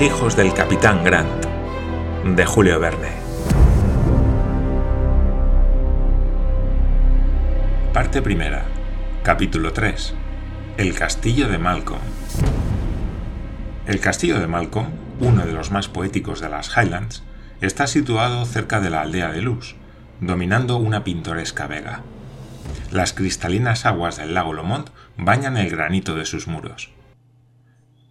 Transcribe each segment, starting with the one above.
Hijos del capitán Grant, de Julio Verne. Parte primera, capítulo 3. El castillo de Malcolm. El castillo de Malcolm, uno de los más poéticos de las Highlands, está situado cerca de la aldea de Luz, dominando una pintoresca vega. Las cristalinas aguas del lago Lomond bañan el granito de sus muros.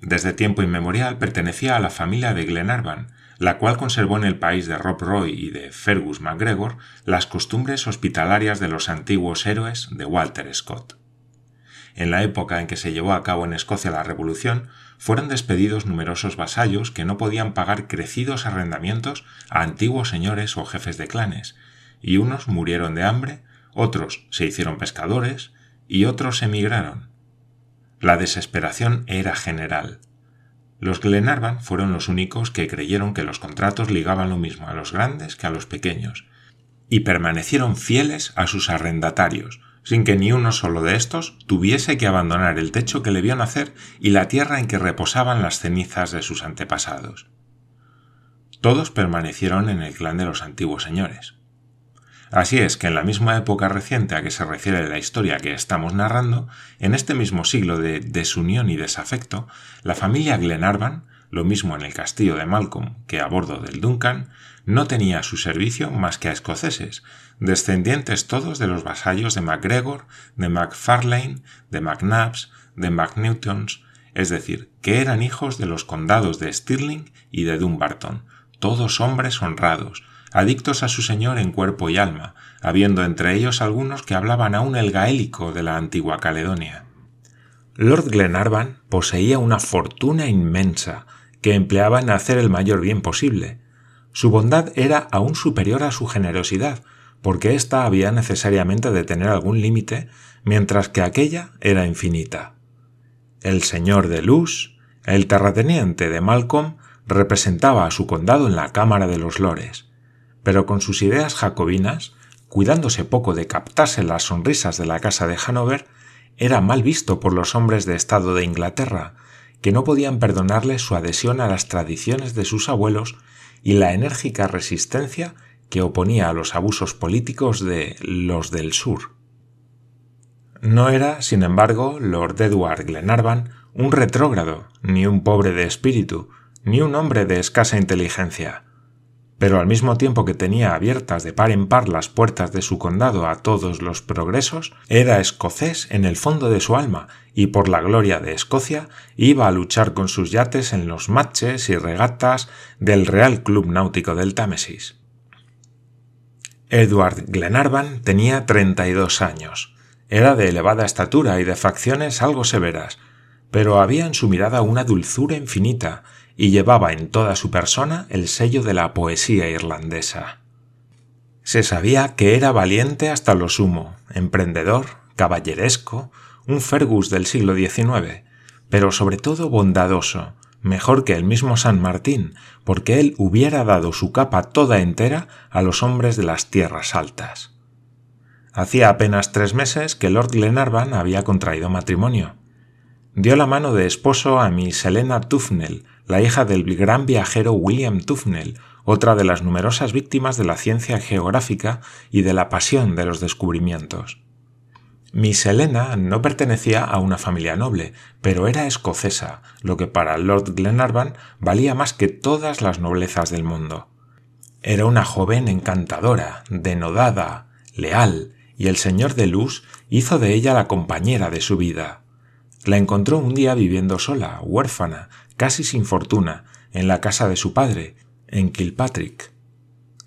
Desde tiempo inmemorial pertenecía a la familia de Glenarvan, la cual conservó en el país de Rob Roy y de Fergus MacGregor las costumbres hospitalarias de los antiguos héroes de Walter Scott. En la época en que se llevó a cabo en Escocia la Revolución, fueron despedidos numerosos vasallos que no podían pagar crecidos arrendamientos a antiguos señores o jefes de clanes, y unos murieron de hambre, otros se hicieron pescadores y otros emigraron. La desesperación era general. Los Glenarvan fueron los únicos que creyeron que los contratos ligaban lo mismo a los grandes que a los pequeños, y permanecieron fieles a sus arrendatarios, sin que ni uno solo de estos tuviese que abandonar el techo que le vio nacer y la tierra en que reposaban las cenizas de sus antepasados. Todos permanecieron en el clan de los antiguos señores. Así es que en la misma época reciente a que se refiere la historia que estamos narrando, en este mismo siglo de desunión y desafecto, la familia Glenarvan, lo mismo en el castillo de Malcolm que a bordo del Duncan, no tenía a su servicio más que a escoceses, descendientes todos de los vasallos de MacGregor, de MacFarlane, de MacNabs, de MacNewtons, es decir, que eran hijos de los condados de Stirling y de Dumbarton, todos hombres honrados, adictos a su señor en cuerpo y alma, habiendo entre ellos algunos que hablaban aún el gaélico de la antigua Caledonia. Lord Glenarvan poseía una fortuna inmensa que empleaba en hacer el mayor bien posible. Su bondad era aún superior a su generosidad, porque ésta había necesariamente de tener algún límite, mientras que aquella era infinita. El señor de Luz, el terrateniente de Malcolm, representaba a su condado en la Cámara de los Lores, pero con sus ideas jacobinas, cuidándose poco de captarse las sonrisas de la Casa de Hanover, era mal visto por los hombres de Estado de Inglaterra, que no podían perdonarle su adhesión a las tradiciones de sus abuelos y la enérgica resistencia que oponía a los abusos políticos de los del sur. No era, sin embargo, Lord Edward Glenarvan un retrógrado, ni un pobre de espíritu, ni un hombre de escasa inteligencia, pero al mismo tiempo que tenía abiertas de par en par las puertas de su condado a todos los progresos, era escocés en el fondo de su alma y por la gloria de Escocia iba a luchar con sus yates en los matches y regatas del Real Club Náutico del Támesis. Edward Glenarvan tenía 32 años. Era de elevada estatura y de facciones algo severas, pero había en su mirada una dulzura infinita y llevaba en toda su persona el sello de la poesía irlandesa. Se sabía que era valiente hasta lo sumo, emprendedor, caballeresco, un Fergus del siglo XIX, pero sobre todo bondadoso, mejor que el mismo San Martín, porque él hubiera dado su capa toda entera a los hombres de las tierras altas. Hacía apenas tres meses que Lord Glenarvan había contraído matrimonio. Dio la mano de esposo a Miss Helena Tufnell, la hija del gran viajero William Tufnell, otra de las numerosas víctimas de la ciencia geográfica y de la pasión de los descubrimientos. Miss Helena no pertenecía a una familia noble, pero era escocesa, lo que para Lord Glenarvan valía más que todas las noblezas del mundo. Era una joven encantadora, denodada, leal, y el señor de Luz hizo de ella la compañera de su vida. La encontró un día viviendo sola, huérfana, casi sin fortuna, en la casa de su padre, en Kilpatrick.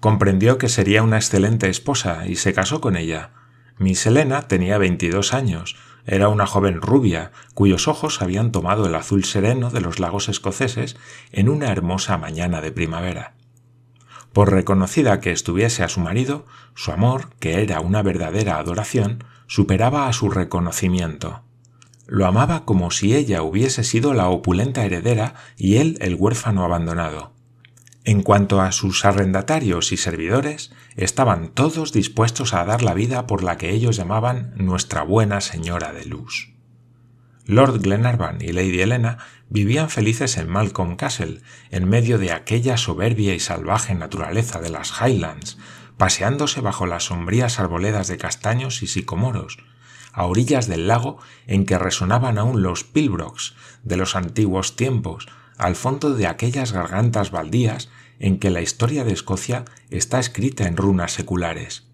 Comprendió que sería una excelente esposa y se casó con ella, Miss Helena tenía veintidós años, era una joven rubia, cuyos ojos habían tomado el azul sereno de los lagos escoceses en una hermosa mañana de primavera. Por reconocida que estuviese a su marido, su amor, que era una verdadera adoración, superaba a su reconocimiento. Lo amaba como si ella hubiese sido la opulenta heredera y él el huérfano abandonado. En cuanto a sus arrendatarios y servidores, estaban todos dispuestos a dar la vida por la que ellos llamaban Nuestra Buena Señora de Luz. Lord Glenarvan y Lady Helena vivían felices en Malcolm Castle, en medio de aquella soberbia y salvaje naturaleza de las Highlands, paseándose bajo las sombrías arboledas de castaños y sicomoros, a orillas del lago en que resonaban aún los pilbrocks de los antiguos tiempos, al fondo de aquellas gargantas baldías en que la historia de Escocia está escrita en runas seculares.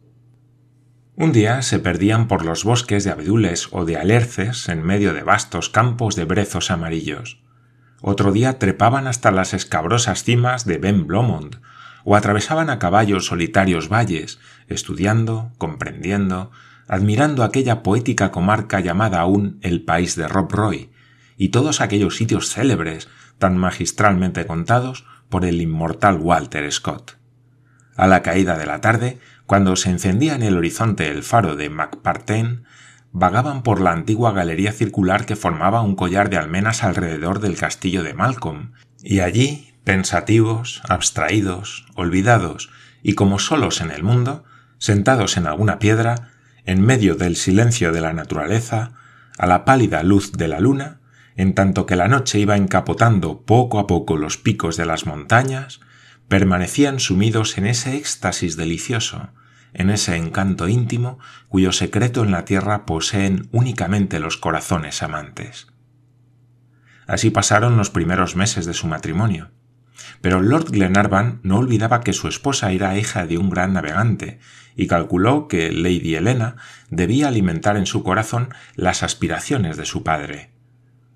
Un día se perdían por los bosques de abedules o de alerces en medio de vastos campos de brezos amarillos. Otro día trepaban hasta las escabrosas cimas de Ben Blomond, o atravesaban a caballo solitarios valles, estudiando, comprendiendo, admirando aquella poética comarca llamada aún el país de Rob Roy, y todos aquellos sitios célebres, tan magistralmente contados por el inmortal Walter Scott. A la caída de la tarde cuando se encendía en el horizonte el faro de MacPartain, vagaban por la antigua galería circular que formaba un collar de almenas alrededor del castillo de Malcolm, y allí, pensativos, abstraídos, olvidados y como solos en el mundo, sentados en alguna piedra, en medio del silencio de la naturaleza, a la pálida luz de la luna, en tanto que la noche iba encapotando poco a poco los picos de las montañas, permanecían sumidos en ese éxtasis delicioso, en ese encanto íntimo cuyo secreto en la tierra poseen únicamente los corazones amantes. Así pasaron los primeros meses de su matrimonio. Pero Lord Glenarvan no olvidaba que su esposa era hija de un gran navegante, y calculó que Lady Helena debía alimentar en su corazón las aspiraciones de su padre.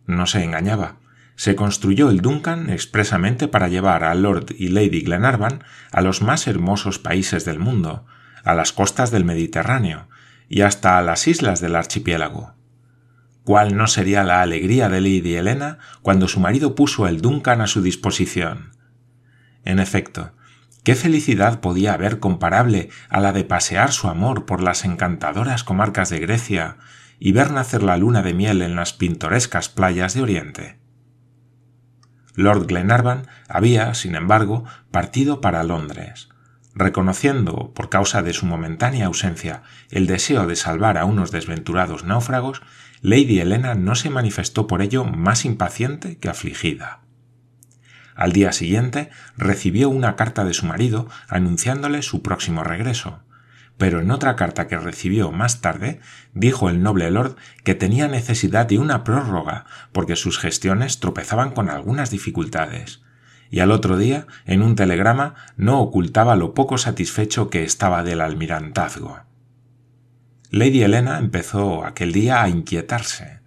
No se engañaba, se construyó el Duncan expresamente para llevar a Lord y Lady Glenarvan a los más hermosos países del mundo, a las costas del Mediterráneo y hasta a las islas del archipiélago. ¿Cuál no sería la alegría de Lady Helena cuando su marido puso el Duncan a su disposición? En efecto, ¿qué felicidad podía haber comparable a la de pasear su amor por las encantadoras comarcas de Grecia y ver nacer la luna de miel en las pintorescas playas de Oriente? Lord Glenarvan había, sin embargo, partido para Londres. Reconociendo, por causa de su momentánea ausencia, el deseo de salvar a unos desventurados náufragos, Lady Helena no se manifestó por ello más impaciente que afligida. Al día siguiente recibió una carta de su marido anunciándole su próximo regreso pero en otra carta que recibió más tarde dijo el noble lord que tenía necesidad de una prórroga porque sus gestiones tropezaban con algunas dificultades y al otro día, en un telegrama, no ocultaba lo poco satisfecho que estaba del almirantazgo. Lady Helena empezó aquel día a inquietarse.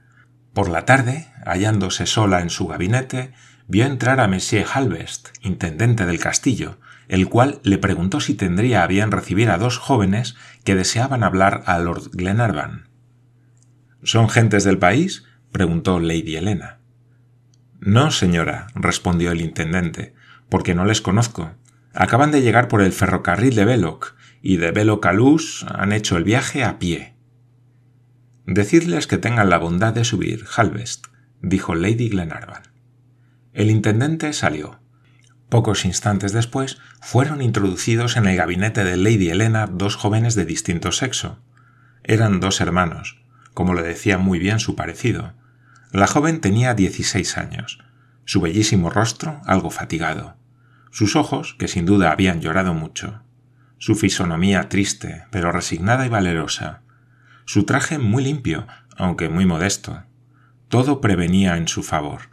Por la tarde, hallándose sola en su gabinete, vio entrar a Monsieur Halvest, intendente del castillo, el cual le preguntó si tendría a bien recibir a dos jóvenes que deseaban hablar a Lord Glenarvan. ¿Son gentes del país? preguntó Lady Helena. No, señora, respondió el intendente, porque no les conozco. Acaban de llegar por el ferrocarril de Belloc, y de Belloc a Luz han hecho el viaje a pie. Decidles que tengan la bondad de subir, Halvest, dijo Lady Glenarvan. El intendente salió. Pocos instantes después fueron introducidos en el gabinete de Lady Helena dos jóvenes de distinto sexo. Eran dos hermanos, como le decía muy bien su parecido. La joven tenía dieciséis años, su bellísimo rostro algo fatigado, sus ojos, que sin duda habían llorado mucho, su fisonomía triste, pero resignada y valerosa, su traje muy limpio, aunque muy modesto. Todo prevenía en su favor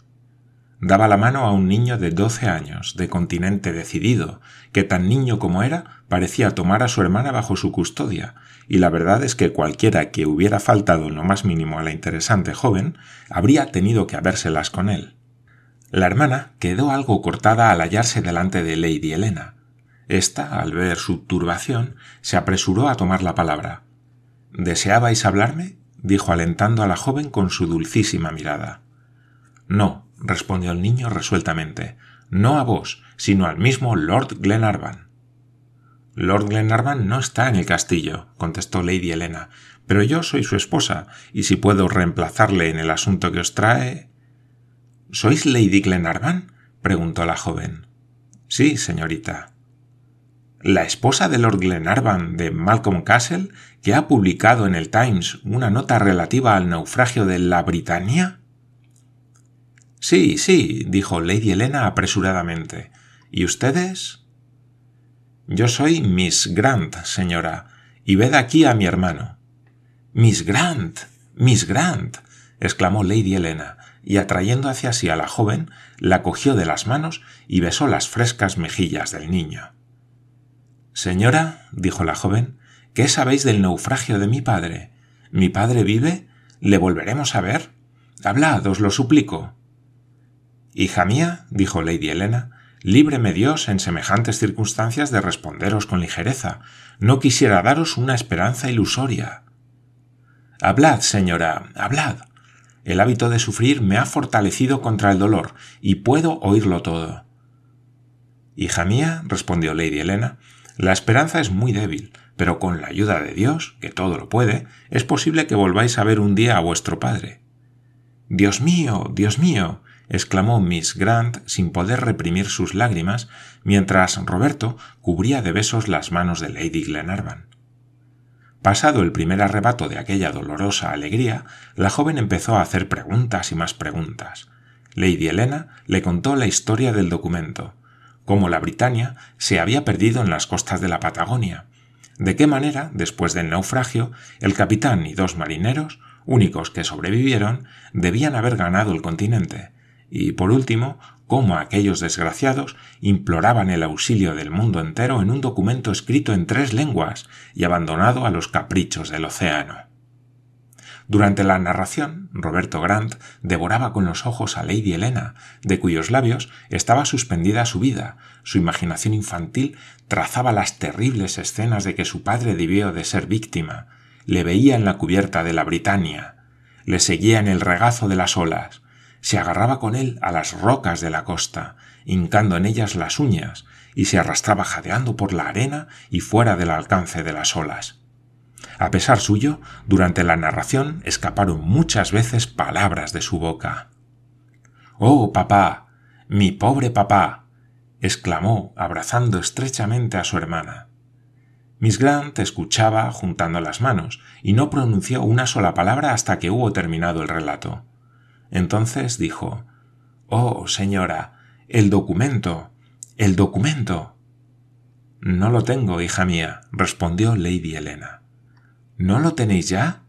daba la mano a un niño de doce años, de continente decidido, que tan niño como era, parecía tomar a su hermana bajo su custodia, y la verdad es que cualquiera que hubiera faltado lo más mínimo a la interesante joven, habría tenido que habérselas con él. La hermana quedó algo cortada al hallarse delante de Lady Helena. Esta, al ver su turbación, se apresuró a tomar la palabra. ¿Deseabais hablarme? dijo alentando a la joven con su dulcísima mirada. No, respondió el niño resueltamente, no a vos, sino al mismo Lord Glenarvan. Lord Glenarvan no está en el castillo, contestó Lady Helena, pero yo soy su esposa, y si puedo reemplazarle en el asunto que os trae. ¿Sois Lady Glenarvan? preguntó la joven. Sí, señorita. ¿La esposa de Lord Glenarvan de Malcolm Castle, que ha publicado en el Times una nota relativa al naufragio de la Britania? Sí, sí, dijo Lady Helena apresuradamente. ¿Y ustedes? Yo soy Miss Grant, señora, y ved aquí a mi hermano. Miss Grant. Miss Grant. exclamó Lady Helena, y atrayendo hacia sí a la joven, la cogió de las manos y besó las frescas mejillas del niño. Señora, dijo la joven, ¿qué sabéis del naufragio de mi padre? ¿Mi padre vive? ¿Le volveremos a ver? Hablad, os lo suplico. Hija mía, dijo Lady Helena, líbreme Dios en semejantes circunstancias de responderos con ligereza. No quisiera daros una esperanza ilusoria. Hablad, señora, hablad. El hábito de sufrir me ha fortalecido contra el dolor, y puedo oírlo todo. Hija mía, respondió Lady Helena, la esperanza es muy débil, pero con la ayuda de Dios, que todo lo puede, es posible que volváis a ver un día a vuestro padre. Dios mío, Dios mío, exclamó Miss Grant sin poder reprimir sus lágrimas, mientras Roberto cubría de besos las manos de Lady Glenarvan. Pasado el primer arrebato de aquella dolorosa alegría, la joven empezó a hacer preguntas y más preguntas. Lady Helena le contó la historia del documento, cómo la Britania se había perdido en las costas de la Patagonia, de qué manera, después del naufragio, el capitán y dos marineros, únicos que sobrevivieron, debían haber ganado el continente, y por último, cómo aquellos desgraciados imploraban el auxilio del mundo entero en un documento escrito en tres lenguas y abandonado a los caprichos del océano. Durante la narración, Roberto Grant devoraba con los ojos a Lady Helena, de cuyos labios estaba suspendida su vida. Su imaginación infantil trazaba las terribles escenas de que su padre debió de ser víctima. Le veía en la cubierta de la Britania. Le seguía en el regazo de las olas se agarraba con él a las rocas de la costa, hincando en ellas las uñas, y se arrastraba jadeando por la arena y fuera del alcance de las olas. A pesar suyo, durante la narración escaparon muchas veces palabras de su boca. Oh, papá. mi pobre papá. exclamó, abrazando estrechamente a su hermana. Miss Grant escuchaba juntando las manos y no pronunció una sola palabra hasta que hubo terminado el relato. Entonces dijo Oh, señora, el documento. el documento. No lo tengo, hija mía, respondió Lady Helena. ¿No lo tenéis ya?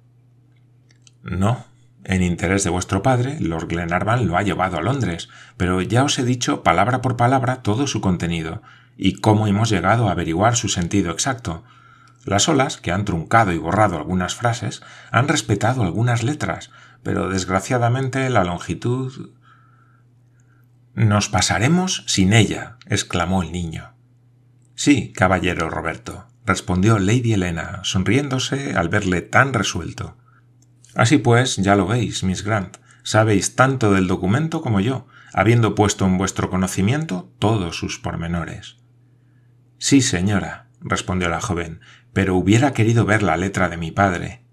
No. En interés de vuestro padre, Lord Glenarvan lo ha llevado a Londres, pero ya os he dicho palabra por palabra todo su contenido, y cómo hemos llegado a averiguar su sentido exacto. Las olas, que han truncado y borrado algunas frases, han respetado algunas letras, pero desgraciadamente la longitud... Nos pasaremos sin ella, exclamó el niño. Sí, caballero Roberto, respondió Lady Helena, sonriéndose al verle tan resuelto. Así pues, ya lo veis, Miss Grant, sabéis tanto del documento como yo, habiendo puesto en vuestro conocimiento todos sus pormenores. Sí, señora, respondió la joven, pero hubiera querido ver la letra de mi padre.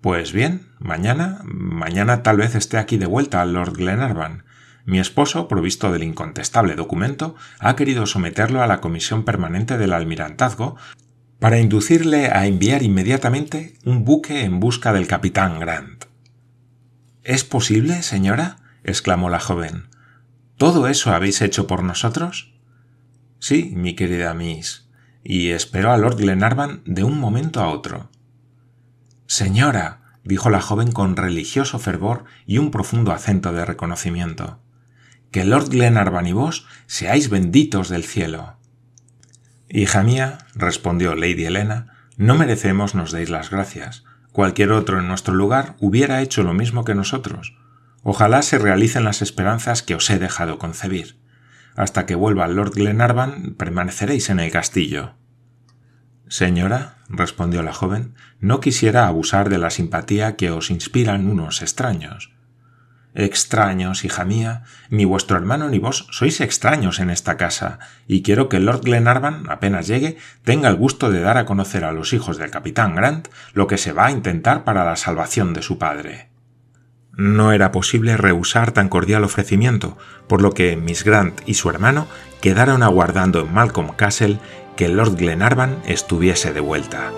Pues bien, mañana, mañana tal vez esté aquí de vuelta Lord Glenarvan. Mi esposo, provisto del incontestable documento, ha querido someterlo a la comisión permanente del almirantazgo para inducirle a enviar inmediatamente un buque en busca del capitán Grant. ¿Es posible, señora? exclamó la joven. ¿Todo eso habéis hecho por nosotros? Sí, mi querida Miss, y esperó a Lord Glenarvan de un momento a otro. Señora, dijo la joven con religioso fervor y un profundo acento de reconocimiento, que Lord Glenarvan y vos seáis benditos del cielo. Hija mía, respondió Lady Helena, no merecemos nos deis las gracias. Cualquier otro en nuestro lugar hubiera hecho lo mismo que nosotros. Ojalá se realicen las esperanzas que os he dejado concebir. Hasta que vuelva Lord Glenarvan permaneceréis en el castillo. Señora, respondió la joven, no quisiera abusar de la simpatía que os inspiran unos extraños. Extraños, hija mía, ni vuestro hermano ni vos sois extraños en esta casa, y quiero que Lord Glenarvan, apenas llegue, tenga el gusto de dar a conocer a los hijos del capitán Grant lo que se va a intentar para la salvación de su padre. No era posible rehusar tan cordial ofrecimiento, por lo que Miss Grant y su hermano quedaron aguardando en Malcolm Castle que Lord Glenarvan estuviese de vuelta.